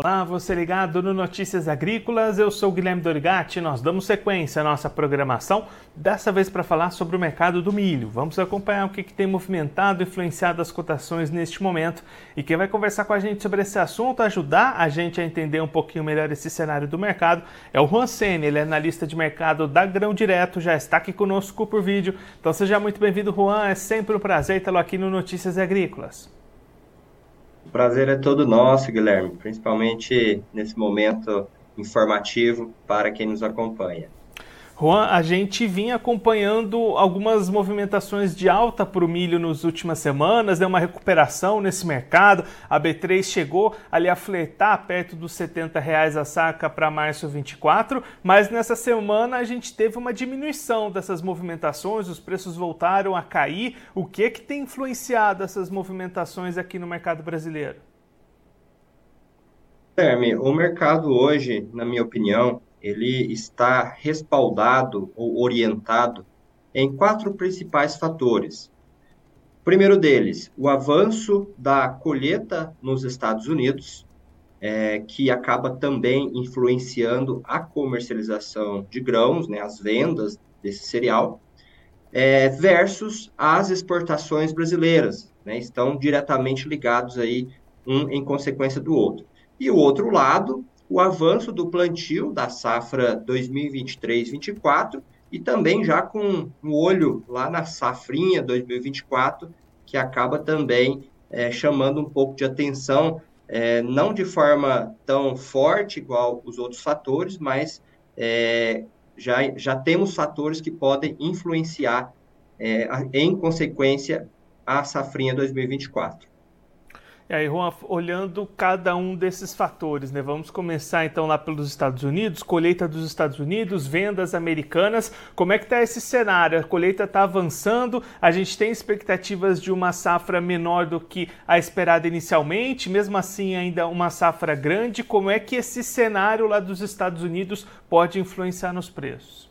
Olá, você ligado no Notícias Agrícolas, eu sou Guilherme Dorigatti, nós damos sequência à nossa programação, dessa vez para falar sobre o mercado do milho. Vamos acompanhar o que, que tem movimentado e influenciado as cotações neste momento. E quem vai conversar com a gente sobre esse assunto, ajudar a gente a entender um pouquinho melhor esse cenário do mercado, é o Juan Sene, ele é analista de mercado da Grão Direto, já está aqui conosco por vídeo. Então seja muito bem-vindo, Juan, é sempre um prazer tê-lo aqui no Notícias Agrícolas. O prazer é todo nosso, Guilherme, principalmente nesse momento informativo para quem nos acompanha. Juan, a gente vinha acompanhando algumas movimentações de alta para o milho nas últimas semanas, deu uma recuperação nesse mercado. A B3 chegou ali a fletar perto dos 70 reais a saca para março 24, mas nessa semana a gente teve uma diminuição dessas movimentações, os preços voltaram a cair. O que que tem influenciado essas movimentações aqui no mercado brasileiro? Guilherme, o mercado hoje, na minha opinião, ele está respaldado ou orientado em quatro principais fatores. O primeiro deles, o avanço da colheita nos Estados Unidos, é, que acaba também influenciando a comercialização de grãos, né, as vendas desse cereal, é, versus as exportações brasileiras, né, estão diretamente ligados aí um em consequência do outro. E o outro lado o avanço do plantio da safra 2023-24 e também já com um olho lá na safrinha 2024, que acaba também é, chamando um pouco de atenção, é, não de forma tão forte igual os outros fatores, mas é, já, já temos fatores que podem influenciar, é, em consequência, a safrinha 2024. E aí, Juan, olhando cada um desses fatores, né? Vamos começar então lá pelos Estados Unidos, colheita dos Estados Unidos, vendas americanas. Como é que está esse cenário? A colheita está avançando, a gente tem expectativas de uma safra menor do que a esperada inicialmente, mesmo assim ainda uma safra grande. Como é que esse cenário lá dos Estados Unidos pode influenciar nos preços?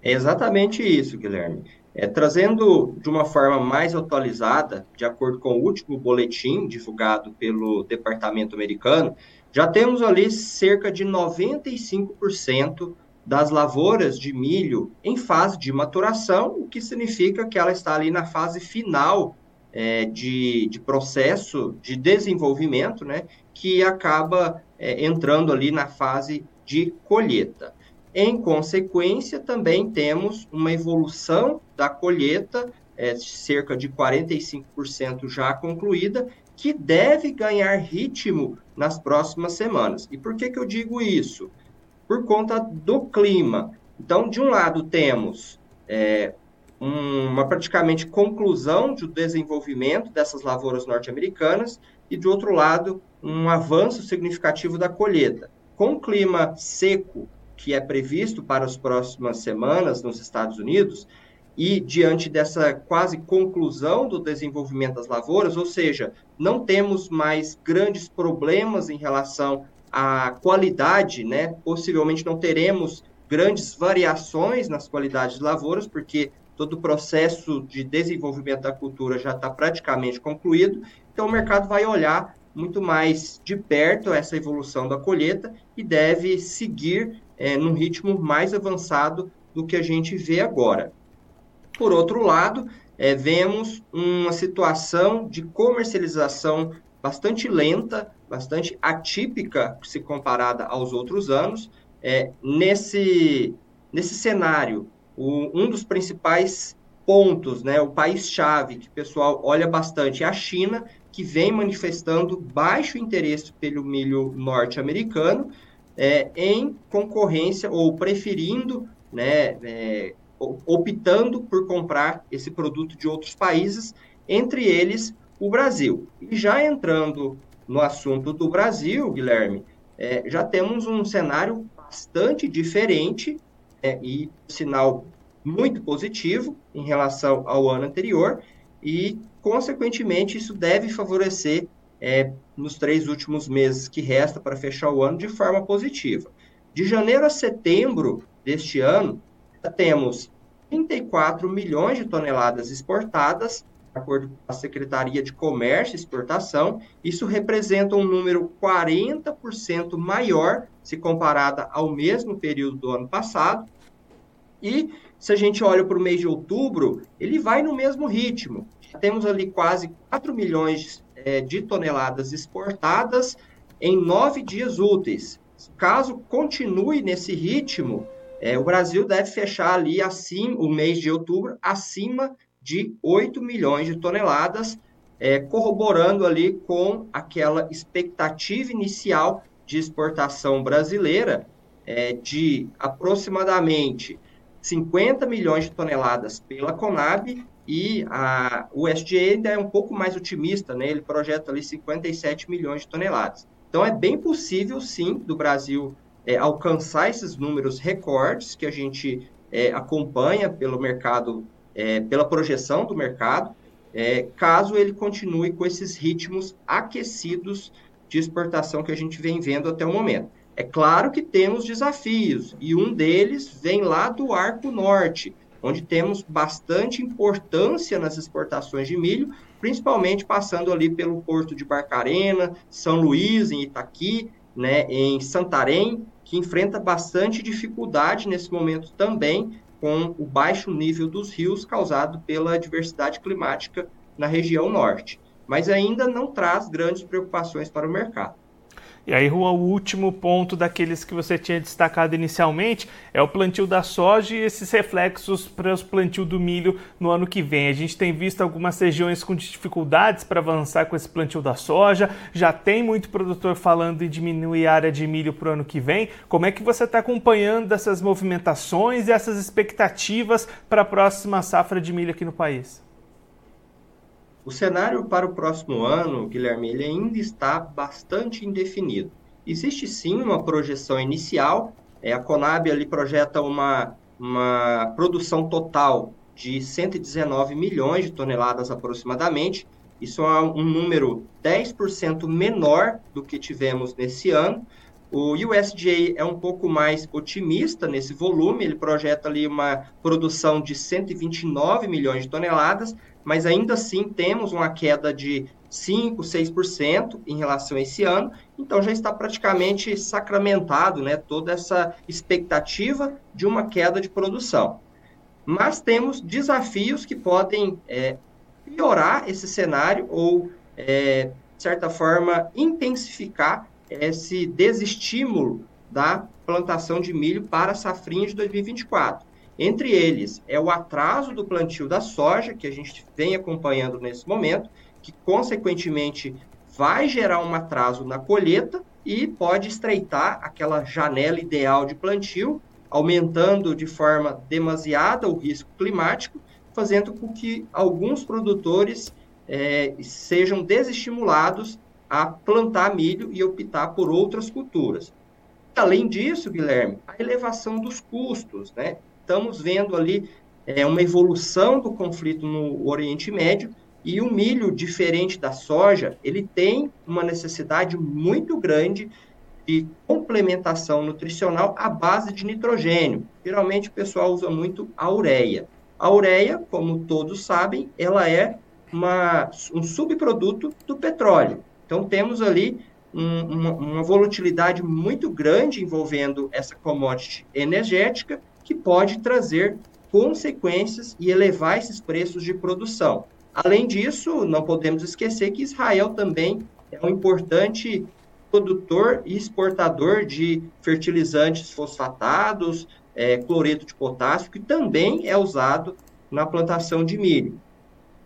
É exatamente isso, Guilherme. É, trazendo de uma forma mais atualizada, de acordo com o último boletim divulgado pelo Departamento Americano, já temos ali cerca de 95% das lavouras de milho em fase de maturação, o que significa que ela está ali na fase final é, de, de, processo de desenvolvimento, né, que acaba é, entrando ali na fase de colheita. Em consequência, também temos uma evolução da colheita, é, cerca de 45% já concluída, que deve ganhar ritmo nas próximas semanas. E por que, que eu digo isso? Por conta do clima. Então, de um lado, temos é, uma praticamente conclusão do desenvolvimento dessas lavouras norte-americanas, e de outro lado, um avanço significativo da colheita. Com clima seco que é previsto para as próximas semanas nos Estados Unidos, e diante dessa quase conclusão do desenvolvimento das lavouras, ou seja, não temos mais grandes problemas em relação à qualidade, né? Possivelmente não teremos grandes variações nas qualidades de lavouras, porque todo o processo de desenvolvimento da cultura já está praticamente concluído, então o mercado vai olhar muito mais de perto essa evolução da colheita e deve seguir é, num ritmo mais avançado do que a gente vê agora. Por outro lado, é, vemos uma situação de comercialização bastante lenta, bastante atípica se comparada aos outros anos. É, nesse, nesse cenário, o, um dos principais pontos, né, o país-chave que o pessoal olha bastante é a China, que vem manifestando baixo interesse pelo milho norte-americano, é, em concorrência ou preferindo, né, é, optando por comprar esse produto de outros países, entre eles o Brasil. E já entrando no assunto do Brasil, Guilherme, é, já temos um cenário bastante diferente é, e sinal muito positivo em relação ao ano anterior e, consequentemente, isso deve favorecer é, nos três últimos meses que resta para fechar o ano de forma positiva. De janeiro a setembro deste ano, temos 34 milhões de toneladas exportadas, de acordo com a Secretaria de Comércio e Exportação. Isso representa um número 40% maior se comparada ao mesmo período do ano passado. E se a gente olha para o mês de outubro, ele vai no mesmo ritmo. Temos ali quase 4 milhões é, de toneladas exportadas em nove dias úteis. Caso continue nesse ritmo, é, o Brasil deve fechar ali assim o mês de outubro acima de 8 milhões de toneladas, é, corroborando ali com aquela expectativa inicial de exportação brasileira é, de aproximadamente 50 milhões de toneladas pela Conab e a, o ainda é um pouco mais otimista, né? ele projeta ali 57 milhões de toneladas. Então é bem possível, sim, do Brasil é, alcançar esses números recordes que a gente é, acompanha pelo mercado, é, pela projeção do mercado, é, caso ele continue com esses ritmos aquecidos de exportação que a gente vem vendo até o momento. É claro que temos desafios, e um deles vem lá do Arco Norte, onde temos bastante importância nas exportações de milho, principalmente passando ali pelo porto de Barcarena, São Luís, em Itaqui, né, em Santarém, que enfrenta bastante dificuldade nesse momento também com o baixo nível dos rios causado pela diversidade climática na região norte, mas ainda não traz grandes preocupações para o mercado. E aí, Juan, o último ponto daqueles que você tinha destacado inicialmente é o plantio da soja e esses reflexos para o plantio do milho no ano que vem. A gente tem visto algumas regiões com dificuldades para avançar com esse plantio da soja, já tem muito produtor falando em diminuir a área de milho para o ano que vem. Como é que você está acompanhando essas movimentações e essas expectativas para a próxima safra de milho aqui no país? O cenário para o próximo ano, Guilherme, ele ainda está bastante indefinido. Existe sim uma projeção inicial, é, a Conab ali projeta uma, uma produção total de 119 milhões de toneladas aproximadamente. Isso é um número 10% menor do que tivemos nesse ano. O USDA é um pouco mais otimista nesse volume, ele projeta ali uma produção de 129 milhões de toneladas, mas ainda assim temos uma queda de 5, 6% em relação a esse ano, então já está praticamente sacramentado né, toda essa expectativa de uma queda de produção. Mas temos desafios que podem é, piorar esse cenário ou, é, de certa forma, intensificar esse desestímulo da plantação de milho para a safrinha de 2024. Entre eles é o atraso do plantio da soja, que a gente vem acompanhando nesse momento, que consequentemente vai gerar um atraso na colheita e pode estreitar aquela janela ideal de plantio, aumentando de forma demasiada o risco climático, fazendo com que alguns produtores é, sejam desestimulados a plantar milho e optar por outras culturas. Além disso, Guilherme, a elevação dos custos, né? estamos vendo ali é, uma evolução do conflito no Oriente Médio e o milho, diferente da soja, ele tem uma necessidade muito grande de complementação nutricional à base de nitrogênio. Geralmente o pessoal usa muito a ureia. A ureia, como todos sabem, ela é uma, um subproduto do petróleo. Então, temos ali um, uma, uma volatilidade muito grande envolvendo essa commodity energética, que pode trazer consequências e elevar esses preços de produção. Além disso, não podemos esquecer que Israel também é um importante produtor e exportador de fertilizantes fosfatados, é, cloreto de potássio, que também é usado na plantação de milho.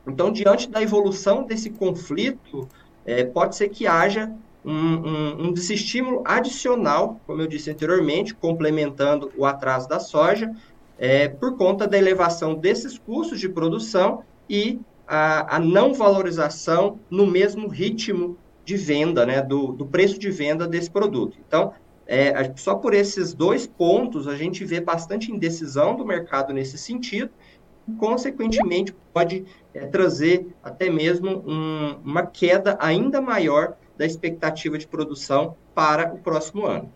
Então, diante da evolução desse conflito, é, pode ser que haja um, um, um desestímulo adicional, como eu disse anteriormente, complementando o atraso da soja, é, por conta da elevação desses custos de produção e a, a não valorização no mesmo ritmo de venda, né, do, do preço de venda desse produto. Então, é, só por esses dois pontos a gente vê bastante indecisão do mercado nesse sentido, consequentemente, pode é, trazer até mesmo um, uma queda ainda maior da expectativa de produção para o próximo ano.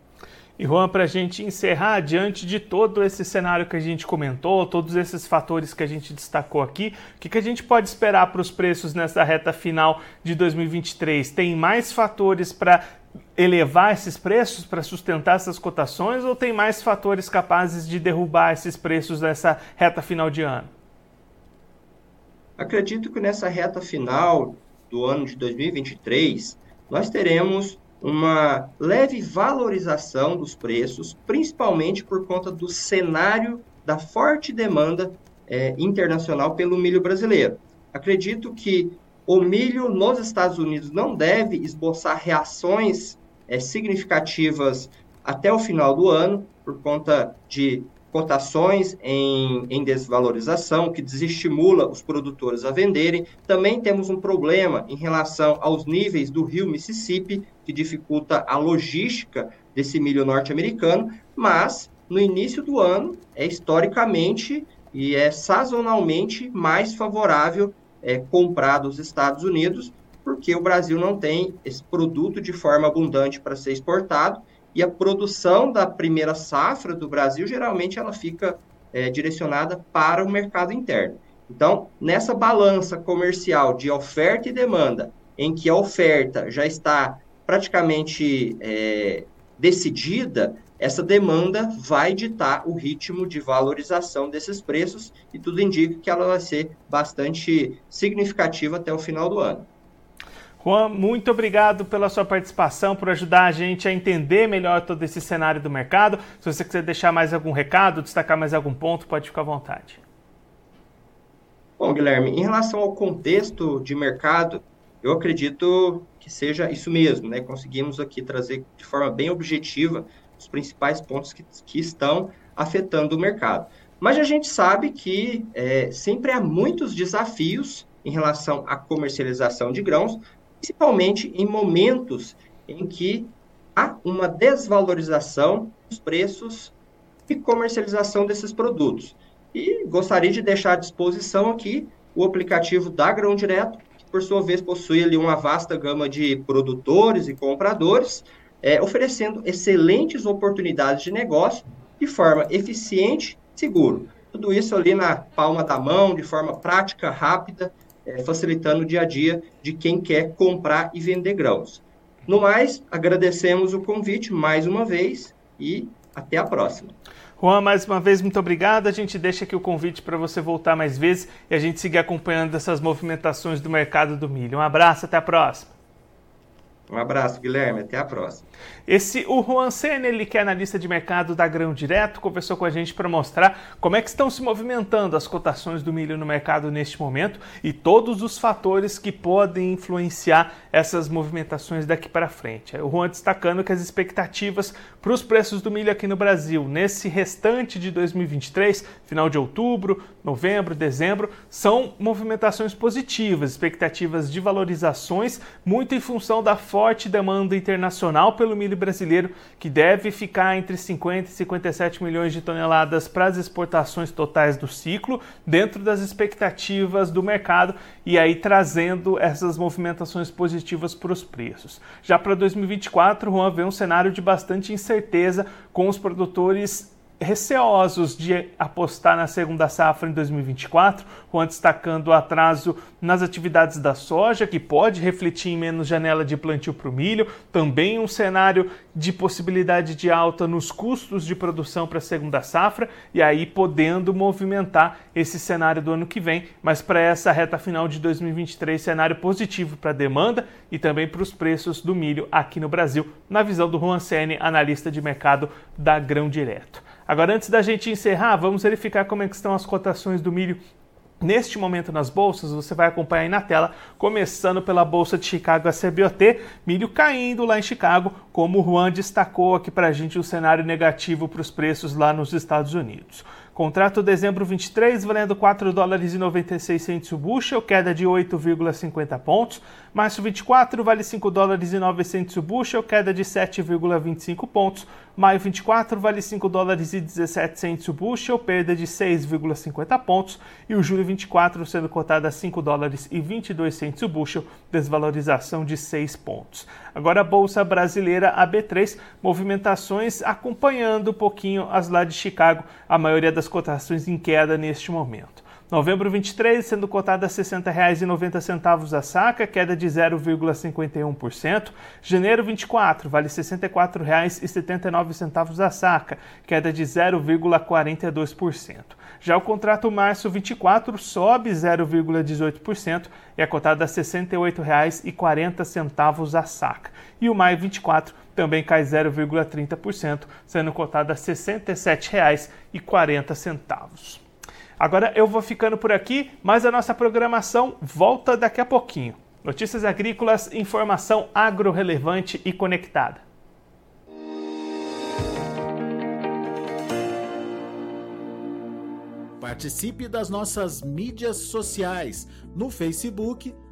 E Juan, para a gente encerrar, diante de todo esse cenário que a gente comentou, todos esses fatores que a gente destacou aqui, o que, que a gente pode esperar para os preços nessa reta final de 2023? Tem mais fatores para elevar esses preços, para sustentar essas cotações, ou tem mais fatores capazes de derrubar esses preços nessa reta final de ano? Acredito que nessa reta final do ano de 2023, nós teremos uma leve valorização dos preços, principalmente por conta do cenário da forte demanda é, internacional pelo milho brasileiro. Acredito que o milho nos Estados Unidos não deve esboçar reações é, significativas até o final do ano, por conta de cotações em, em desvalorização, que desestimula os produtores a venderem. Também temos um problema em relação aos níveis do rio Mississippi, que dificulta a logística desse milho norte-americano, mas no início do ano é historicamente e é sazonalmente mais favorável é, comprar dos Estados Unidos, porque o Brasil não tem esse produto de forma abundante para ser exportado e a produção da primeira safra do Brasil geralmente ela fica é, direcionada para o mercado interno. Então, nessa balança comercial de oferta e demanda, em que a oferta já está praticamente é, decidida, essa demanda vai ditar o ritmo de valorização desses preços e tudo indica que ela vai ser bastante significativa até o final do ano. Juan, muito obrigado pela sua participação, por ajudar a gente a entender melhor todo esse cenário do mercado. Se você quiser deixar mais algum recado, destacar mais algum ponto, pode ficar à vontade. Bom, Guilherme, em relação ao contexto de mercado, eu acredito que seja isso mesmo, né? Conseguimos aqui trazer de forma bem objetiva os principais pontos que, que estão afetando o mercado. Mas a gente sabe que é, sempre há muitos desafios em relação à comercialização de grãos, principalmente em momentos em que há uma desvalorização dos preços e comercialização desses produtos. E gostaria de deixar à disposição aqui o aplicativo da Grão Direto, que por sua vez possui ali uma vasta gama de produtores e compradores, é, oferecendo excelentes oportunidades de negócio de forma eficiente e seguro. Tudo isso ali na palma da mão, de forma prática, rápida, é, facilitando o dia a dia de quem quer comprar e vender grãos. No mais, agradecemos o convite mais uma vez e até a próxima. Juan, mais uma vez, muito obrigado. A gente deixa aqui o convite para você voltar mais vezes e a gente seguir acompanhando essas movimentações do mercado do milho. Um abraço, até a próxima. Um abraço, Guilherme. Até a próxima. Esse, o Juan Senna, ele que é analista de mercado da Grão Direto, conversou com a gente para mostrar como é que estão se movimentando as cotações do milho no mercado neste momento e todos os fatores que podem influenciar essas movimentações daqui para frente. O Juan destacando que as expectativas para os preços do milho aqui no Brasil nesse restante de 2023, final de outubro, novembro, dezembro, são movimentações positivas, expectativas de valorizações, muito em função da forte demanda internacional pelo milho brasileiro, que deve ficar entre 50 e 57 milhões de toneladas para as exportações totais do ciclo, dentro das expectativas do mercado e aí trazendo essas movimentações positivas para os preços. Já para 2024, Juan vê um cenário de bastante incerteza com os produtores receosos de apostar na segunda safra em 2024, com destacando o atraso nas atividades da soja, que pode refletir em menos janela de plantio para o milho, também um cenário de possibilidade de alta nos custos de produção para a segunda safra, e aí podendo movimentar esse cenário do ano que vem, mas para essa reta final de 2023, cenário positivo para a demanda e também para os preços do milho aqui no Brasil, na visão do Juan Sene, analista de mercado da Grão Direto. Agora, antes da gente encerrar, vamos verificar como é estão as cotações do milho Neste momento nas bolsas, você vai acompanhar aí na tela, começando pela bolsa de Chicago a CBOT, milho caindo lá em Chicago, como o Juan destacou aqui para a gente o um cenário negativo para os preços lá nos Estados Unidos. Contrato dezembro 23 valendo 4 dólares e 96 centos o bushel, queda de 8,50 pontos. Março 24 vale 5 dólares e 900 o bushel, queda de 7,25 pontos. Maio 24 vale 5 dólares e 17 centos o bushel, perda de 6,50 pontos. E o julho 24 sendo cotado a 5 dólares e 22 centos o bushel, desvalorização de 6 pontos. Agora a Bolsa Brasileira AB3, movimentações acompanhando um pouquinho as lá de Chicago, a maioria das cotações em queda neste momento. Novembro 23 sendo cotada a R$ 60,90 a saca, queda de 0,51%. Janeiro 24 vale R$ 64,79 a saca, queda de 0,42%. Já o contrato março 24 sobe 0,18% e é cotado a R$ 68,40 a saca. E o maio 24 também cai 0,30%, sendo cotado a R$ 67,40. Agora eu vou ficando por aqui, mas a nossa programação volta daqui a pouquinho. Notícias agrícolas, informação agro-relevante e conectada. Participe das nossas mídias sociais no Facebook